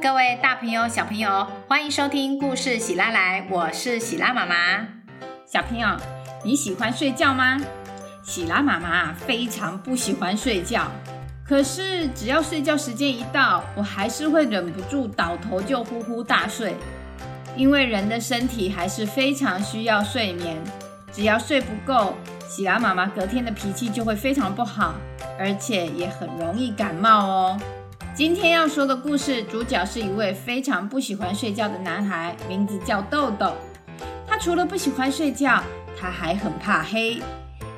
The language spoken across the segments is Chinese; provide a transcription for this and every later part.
各位大朋友、小朋友，欢迎收听故事喜拉来，我是喜拉妈妈。小朋友，你喜欢睡觉吗？喜拉妈妈非常不喜欢睡觉，可是只要睡觉时间一到，我还是会忍不住倒头就呼呼大睡。因为人的身体还是非常需要睡眠，只要睡不够，喜拉妈妈隔天的脾气就会非常不好，而且也很容易感冒哦。今天要说的故事主角是一位非常不喜欢睡觉的男孩，名字叫豆豆。他除了不喜欢睡觉，他还很怕黑。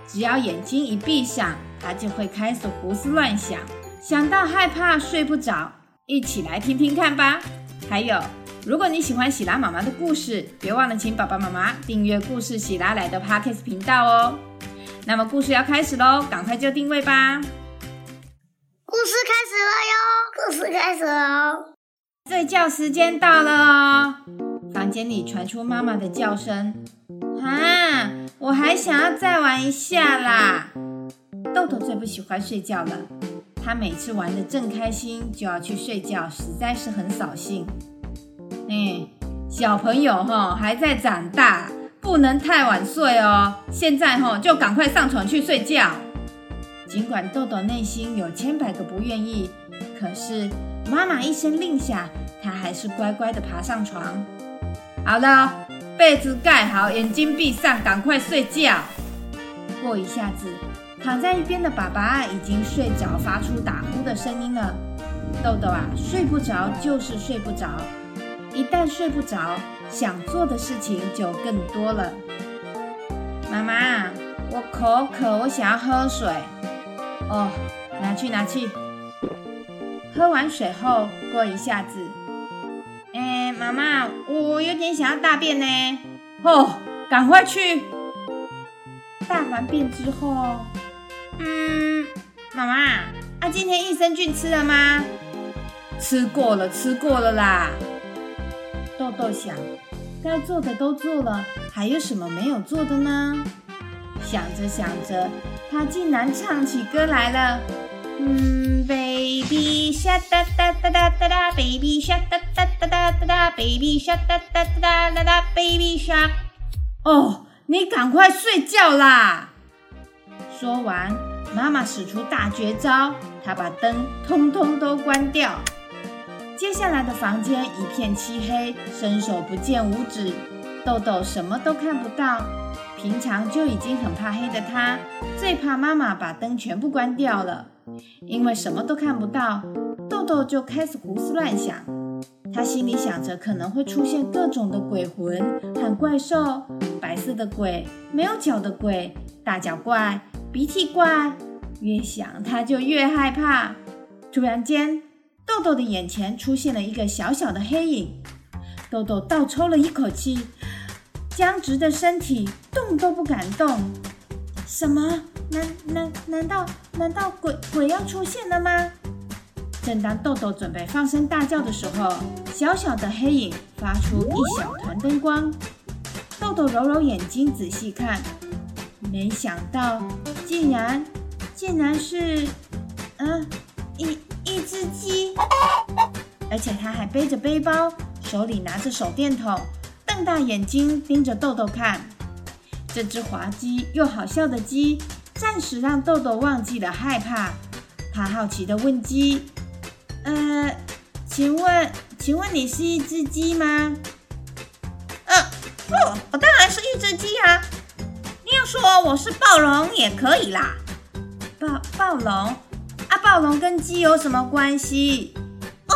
只要眼睛一闭上，他就会开始胡思乱想，想到害怕睡不着。一起来听听看吧。还有，如果你喜欢喜拉妈妈的故事，别忘了请爸爸妈妈订阅故事喜拉来的 Podcast 频道哦。那么故事要开始喽，赶快就定位吧。故事开始了哟。故事开始喽！睡觉时间到了哦。房间里传出妈妈的叫声：“啊，我还想要再玩一下啦！”豆豆最不喜欢睡觉了，他每次玩的正开心，就要去睡觉，实在是很扫兴。嗯，小朋友哈还在长大，不能太晚睡哦。现在哈就赶快上床去睡觉。尽管豆豆内心有千百个不愿意。可是妈妈一声令下，他还是乖乖的爬上床。好了，被子盖好，眼睛闭上，赶快睡觉。过一下子，躺在一边的爸爸已经睡着，发出打呼的声音了。豆豆啊，睡不着就是睡不着，一旦睡不着，想做的事情就更多了。妈妈，我口渴，我想要喝水。哦，拿去拿去。喝完水后，过一下子，哎，妈妈，我有点想要大便呢。哦，赶快去。大完便之后，嗯，妈妈，啊，今天益生菌吃了吗？吃过了，吃过了啦。豆豆想，该做的都做了，还有什么没有做的呢？想着想着，他竟然唱起歌来了。嗯，baby shark 哒哒哒哒哒哒，baby shark 哒哒哒哒哒哒，baby shark 哒哒哒哒哒哒，baby shark。哦，你赶快睡觉啦！说完，妈妈使出大绝招，她把灯通通都关掉。接下来的房间一片漆黑，伸手不见五指，豆豆什么都看不到。平常就已经很怕黑的他，最怕妈妈把灯全部关掉了。因为什么都看不到，豆豆就开始胡思乱想。他心里想着可能会出现各种的鬼魂和怪兽，白色的鬼、没有脚的鬼、大脚怪、鼻涕怪。越想他就越害怕。突然间，豆豆的眼前出现了一个小小的黑影。豆豆倒抽了一口气，僵直的身体动都不敢动。什么？难难难道难道鬼鬼要出现了吗？正当豆豆准备放声大叫的时候，小小的黑影发出一小团灯光。豆豆揉揉眼睛仔细看，没想到竟然竟然是嗯一一只鸡，而且它还背着背包，手里拿着手电筒，瞪大眼睛盯着豆豆看。这只滑稽又好笑的鸡。暂时让豆豆忘记了害怕，他好奇的问鸡：“呃，请问，请问你是一只鸡吗？”“嗯，哦，我当然是一只鸡啊！你要说我是暴龙也可以啦。”“暴暴龙？啊，暴龙跟鸡有什么关系？”“哦，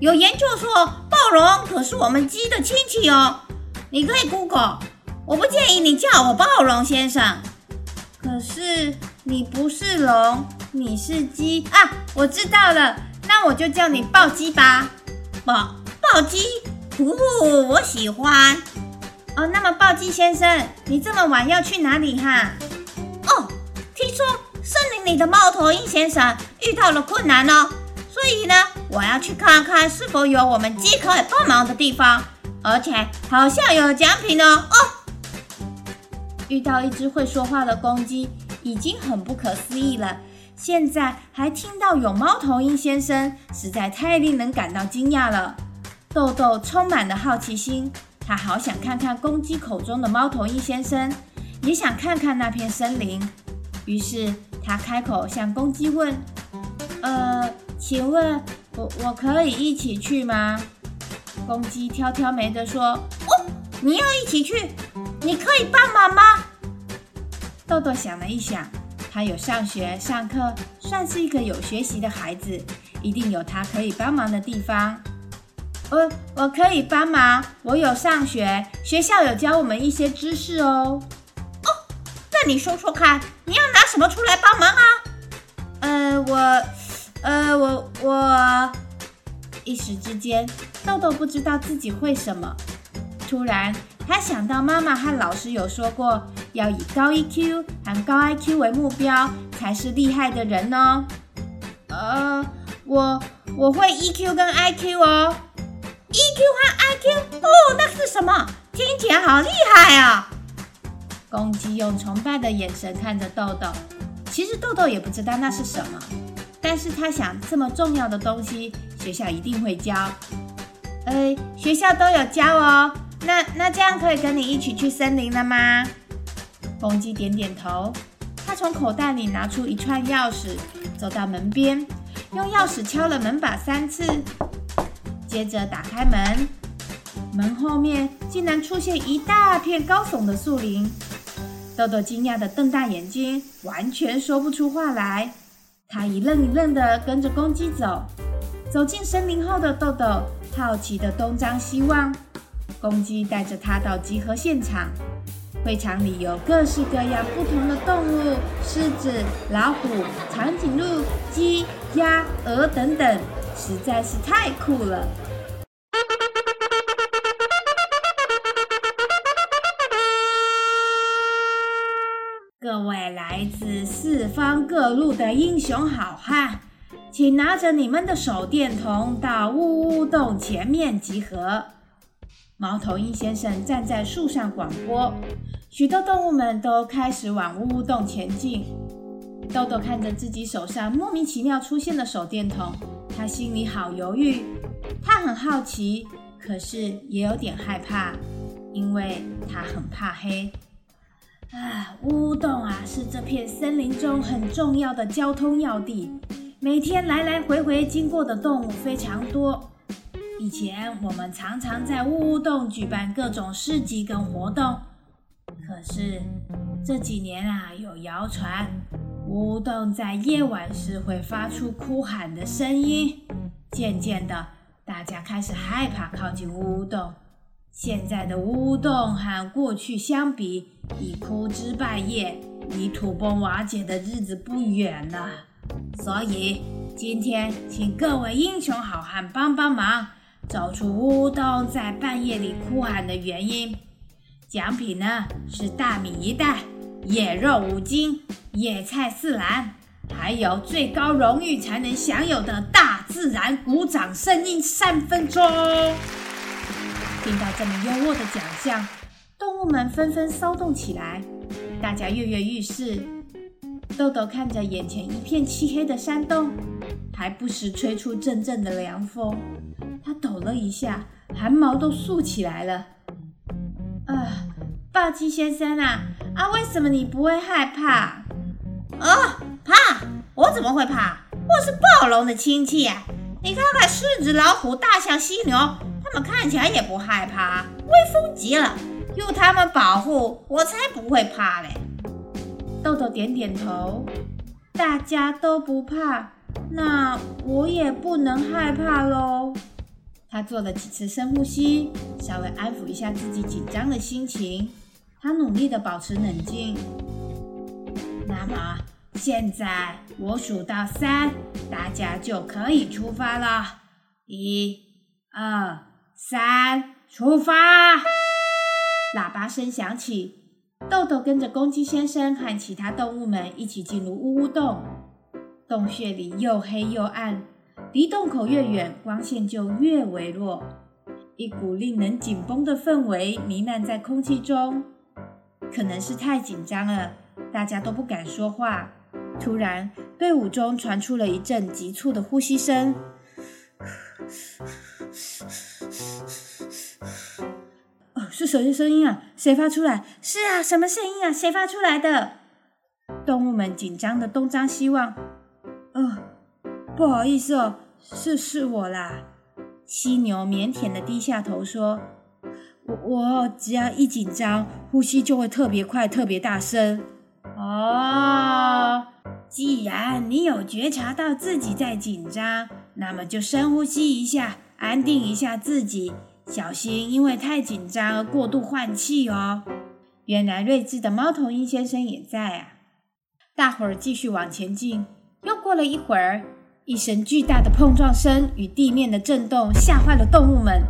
有研究说暴龙可是我们鸡的亲戚哦，你可以 Google。我不建议你叫我暴龙先生。”可是你不是龙，你是鸡啊！我知道了，那我就叫你暴鸡吧。暴暴鸡，不，我喜欢。哦，那么暴鸡先生，你这么晚要去哪里哈？哦，听说森林里的猫头鹰先生遇到了困难哦，所以呢，我要去看看是否有我们鸡可以帮忙的地方，而且好像有奖品哦。哦。遇到一只会说话的公鸡，已经很不可思议了。现在还听到有猫头鹰先生，实在太令人感到惊讶了。豆豆充满了好奇心，他好想看看公鸡口中的猫头鹰先生，也想看看那片森林。于是他开口向公鸡问：“呃，请问我我可以一起去吗？”公鸡挑挑眉的说：“哦，你要一起去？你可以帮忙吗？”豆豆想了一想，他有上学上课，算是一个有学习的孩子，一定有他可以帮忙的地方。呃，我可以帮忙，我有上学，学校有教我们一些知识哦。哦，那你说说看，你要拿什么出来帮忙啊？呃，我，呃，我我，一时之间，豆豆不知道自己会什么。突然，他想到妈妈和老师有说过，要以高 EQ 和高 IQ 为目标，才是厉害的人哦。呃，我我会 EQ 跟 IQ 哦。EQ 和 IQ 哦，那是什么？听起来好厉害啊！公鸡用崇拜的眼神看着豆豆。其实豆豆也不知道那是什么，但是他想这么重要的东西，学校一定会教。呃，学校都有教哦。那那这样可以跟你一起去森林了吗？公鸡点点头。他从口袋里拿出一串钥匙，走到门边，用钥匙敲了门把三次。接着打开门，门后面竟然出现一大片高耸的树林。豆豆惊讶的瞪大眼睛，完全说不出话来。他一愣一愣的跟着公鸡走。走进森林后的豆豆好奇的东张西望。公鸡带着他到集合现场。会场里有各式各样不同的动物：狮子、老虎、长颈鹿、鸡、鸭、鹅等等，实在是太酷了。各位来自四方各路的英雄好汉，请拿着你们的手电筒到乌乌洞前面集合。猫头鹰先生站在树上广播，许多动物们都开始往乌乌洞前进。豆豆看着自己手上莫名其妙出现的手电筒，他心里好犹豫。他很好奇，可是也有点害怕，因为他很怕黑。啊，乌洞啊，是这片森林中很重要的交通要地，每天来来回回经过的动物非常多。以前我们常常在乌洞举办各种市集跟活动，可是这几年啊，有谣传乌洞在夜晚时会发出哭喊的声音，渐渐的，大家开始害怕靠近乌洞。现在的乌洞和过去相比，已枯枝败叶，离土崩瓦解的日子不远了。所以今天，请各位英雄好汉帮帮忙，找出乌冬在半夜里哭喊的原因。奖品呢是大米一袋、野肉五斤、野菜四篮，还有最高荣誉才能享有的大自然鼓掌声音三分钟。听到这么优渥的奖项，动物们纷纷骚动起来，大家跃跃欲试。豆豆看着眼前一片漆黑的山洞，还不时吹出阵阵的凉风，他抖了一下，汗毛都竖起来了。啊，暴鸡先生啊，啊，为什么你不会害怕？啊，怕？我怎么会怕？我是暴龙的亲戚啊！你看看狮子、老虎、大象、犀牛。他们看起来也不害怕，威风极了。有他们保护，我才不会怕嘞。豆豆点点头，大家都不怕，那我也不能害怕喽。他做了几次深呼吸，稍微安抚一下自己紧张的心情。他努力的保持冷静。那么现在我数到三，大家就可以出发了。一、二。三，出发！喇叭声响起，豆豆跟着公鸡先生和其他动物们一起进入呜呜洞。洞穴里又黑又暗，离洞口越远，光线就越微弱。一股令人紧绷的氛围弥漫在空气中，可能是太紧张了，大家都不敢说话。突然，队伍中传出了一阵急促的呼吸声。哦，是谁的声音啊？谁发出来？是啊，什么声音啊？谁发出来的？动物们紧张的东张西望。哦，不好意思哦，是是我啦。犀牛腼腆的低下头说：“我我只要一紧张，呼吸就会特别快、特别大声。”哦，既然你有觉察到自己在紧张，那么就深呼吸一下，安定一下自己，小心因为太紧张而过度换气哦。原来睿智的猫头鹰先生也在啊！大伙儿继续往前进。又过了一会儿，一声巨大的碰撞声与地面的震动吓坏了动物们。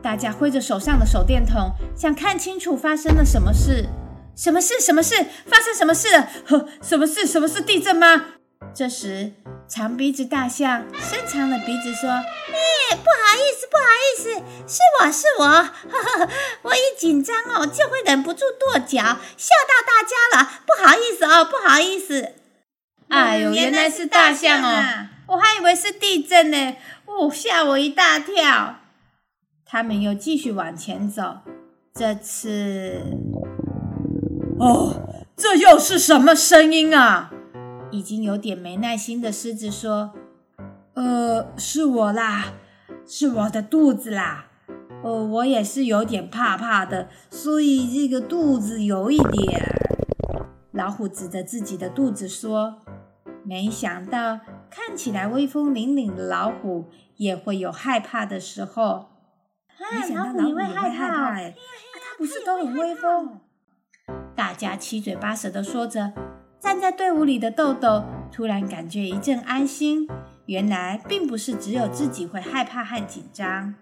大家挥着手上的手电筒，想看清楚发生了什么事。什么事？什么事？发生什么事了？呵，什么事？什么是地震吗？这时，长鼻子大象伸长了鼻子说：“哎，不好意思，不好意思，是我是我，呵呵，我一紧张哦，就会忍不住跺脚，吓到大家了，不好意思哦，不好意思。”哎呦，原来是大象哦！我还以为是地震呢，哦，吓我一大跳。他们又继续往前走，这次，哦，这又是什么声音啊？已经有点没耐心的狮子说：“呃，是我啦，是我的肚子啦。哦，我也是有点怕怕的，所以这个肚子有一点。”老虎指着自己的肚子说。没想到，看起来威风凛凛的老虎也会有害怕的时候。没想到老虎也会害怕，哎，它不是都很威风？大家七嘴八舌的说着。站在队伍里的豆豆突然感觉一阵安心，原来并不是只有自己会害怕和紧张。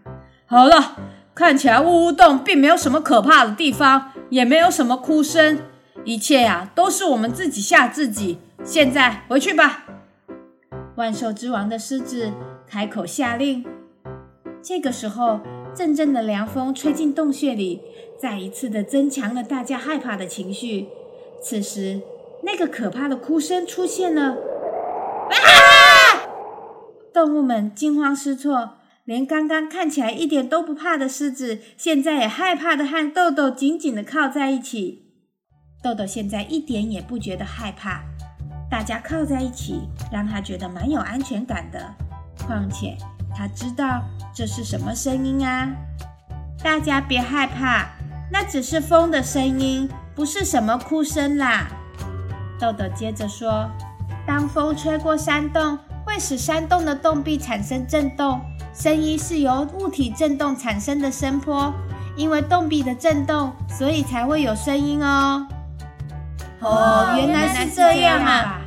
好了，看起来呜呜洞并没有什么可怕的地方，也没有什么哭声，一切呀都是我们自己吓自己。现在回去吧！万兽之王的狮子开口下令。这个时候，阵阵的凉风吹进洞穴里，再一次的增强了大家害怕的情绪。此时，那个可怕的哭声出现了。啊！动物们惊慌失措，连刚刚看起来一点都不怕的狮子，现在也害怕的和豆豆紧紧的靠在一起。豆豆现在一点也不觉得害怕。大家靠在一起，让他觉得蛮有安全感的。况且他知道这是什么声音啊！大家别害怕，那只是风的声音，不是什么哭声啦。豆豆接着说：“当风吹过山洞，会使山洞的洞壁产生震动，声音是由物体震动产生的声波。因为洞壁的震动，所以才会有声音哦。”哦，原来是这样啊！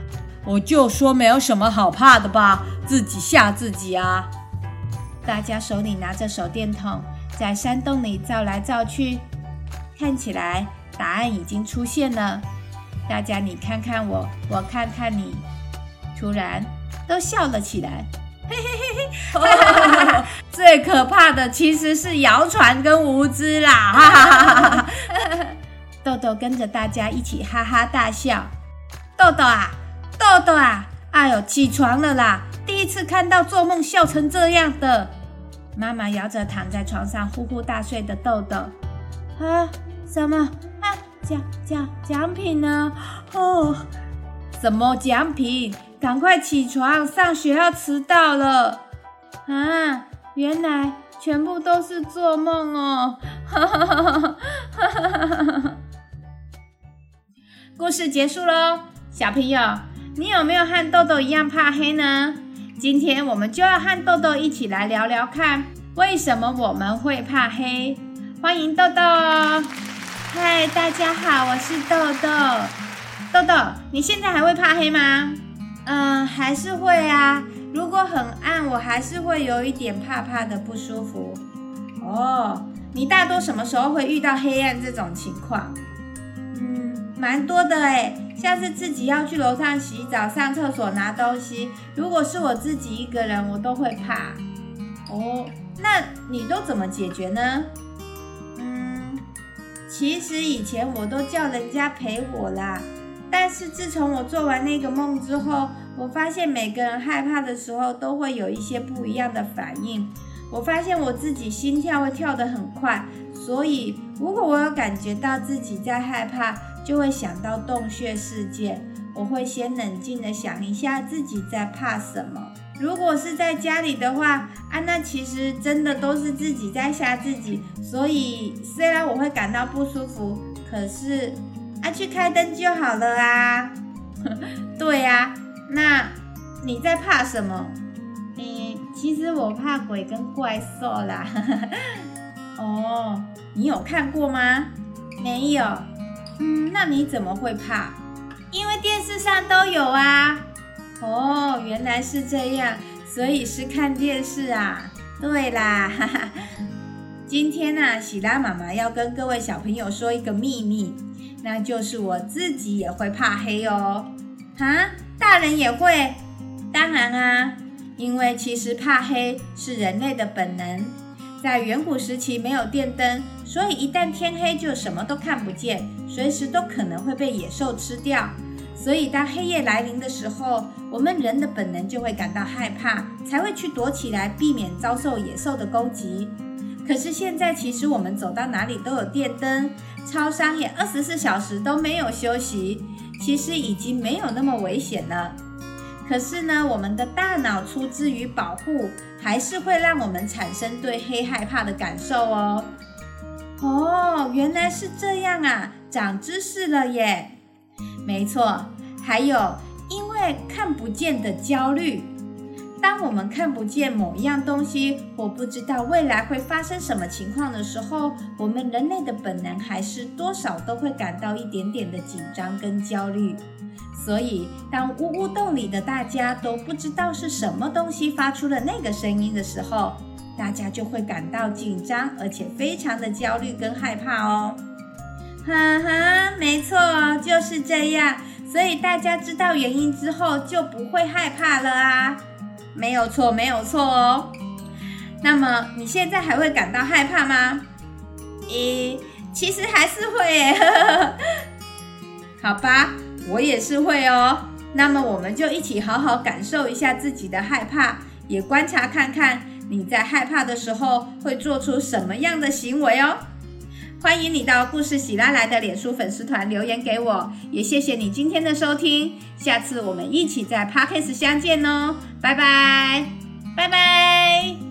我就说没有什么好怕的吧，自己吓自己啊！大家手里拿着手电筒，在山洞里照来照去，看起来答案已经出现了。大家你看看我，我看看你，突然都笑了起来。嘿嘿嘿嘿！最可怕的其实是谣传跟无知啦！哈哈哈！豆豆跟着大家一起哈哈大笑。豆豆啊！豆豆啊，哎呦，起床了啦！第一次看到做梦笑成这样的。妈妈摇着躺在床上呼呼大睡的豆豆。啊，什么啊？奖奖奖品呢？哦，什么奖品？赶快起床，上学要迟到了。啊，原来全部都是做梦哦。哈哈哈哈哈！故事结束喽，小朋友。你有没有和豆豆一样怕黑呢？今天我们就要和豆豆一起来聊聊看，为什么我们会怕黑。欢迎豆豆哦！嗨，大家好，我是豆豆。豆豆，你现在还会怕黑吗？嗯，还是会啊。如果很暗，我还是会有一点怕怕的不舒服。哦，你大多什么时候会遇到黑暗这种情况？嗯，蛮多的哎。像是自己要去楼上洗澡、上厕所、拿东西，如果是我自己一个人，我都会怕。哦，那你都怎么解决呢？其实以前我都叫人家陪我啦，但是自从我做完那个梦之后，我发现每个人害怕的时候都会有一些不一样的反应。我发现我自己心跳会跳得很快，所以如果我有感觉到自己在害怕，就会想到洞穴事件。我会先冷静的想一下自己在怕什么。如果是在家里的话，啊，那其实真的都是自己在吓自己。所以虽然我会感到不舒服，可是啊，去开灯就好了啊。对呀，那你在怕什么？嗯，其实我怕鬼跟怪兽啦。哦，你有看过吗？没有。嗯，那你怎么会怕？因为电视上都有啊。哦，原来是这样，所以是看电视啊。对啦，哈哈。今天呢，喜拉妈妈要跟各位小朋友说一个秘密，那就是我自己也会怕黑哦。哈，大人也会？当然啊，因为其实怕黑是人类的本能。在远古时期没有电灯，所以一旦天黑就什么都看不见，随时都可能会被野兽吃掉。所以当黑夜来临的时候，我们人的本能就会感到害怕，才会去躲起来，避免遭受野兽的攻击。可是现在其实我们走到哪里都有电灯，超商也二十四小时都没有休息，其实已经没有那么危险了。可是呢，我们的大脑出自于保护，还是会让我们产生对黑害怕的感受哦。哦，原来是这样啊，长知识了耶！没错，还有因为看不见的焦虑。当我们看不见某一样东西，或不知道未来会发生什么情况的时候，我们人类的本能还是多少都会感到一点点的紧张跟焦虑。所以，当呜呜洞里的大家都不知道是什么东西发出了那个声音的时候，大家就会感到紧张，而且非常的焦虑跟害怕哦。哈哈，没错，就是这样。所以大家知道原因之后，就不会害怕了啊。没有错，没有错哦。那么你现在还会感到害怕吗？咦，其实还是会。好吧。我也是会哦，那么我们就一起好好感受一下自己的害怕，也观察看看你在害怕的时候会做出什么样的行为哦。欢迎你到故事喜拉来的脸书粉丝团留言给我，也谢谢你今天的收听，下次我们一起在 Podcast 相见哦，拜拜，拜拜。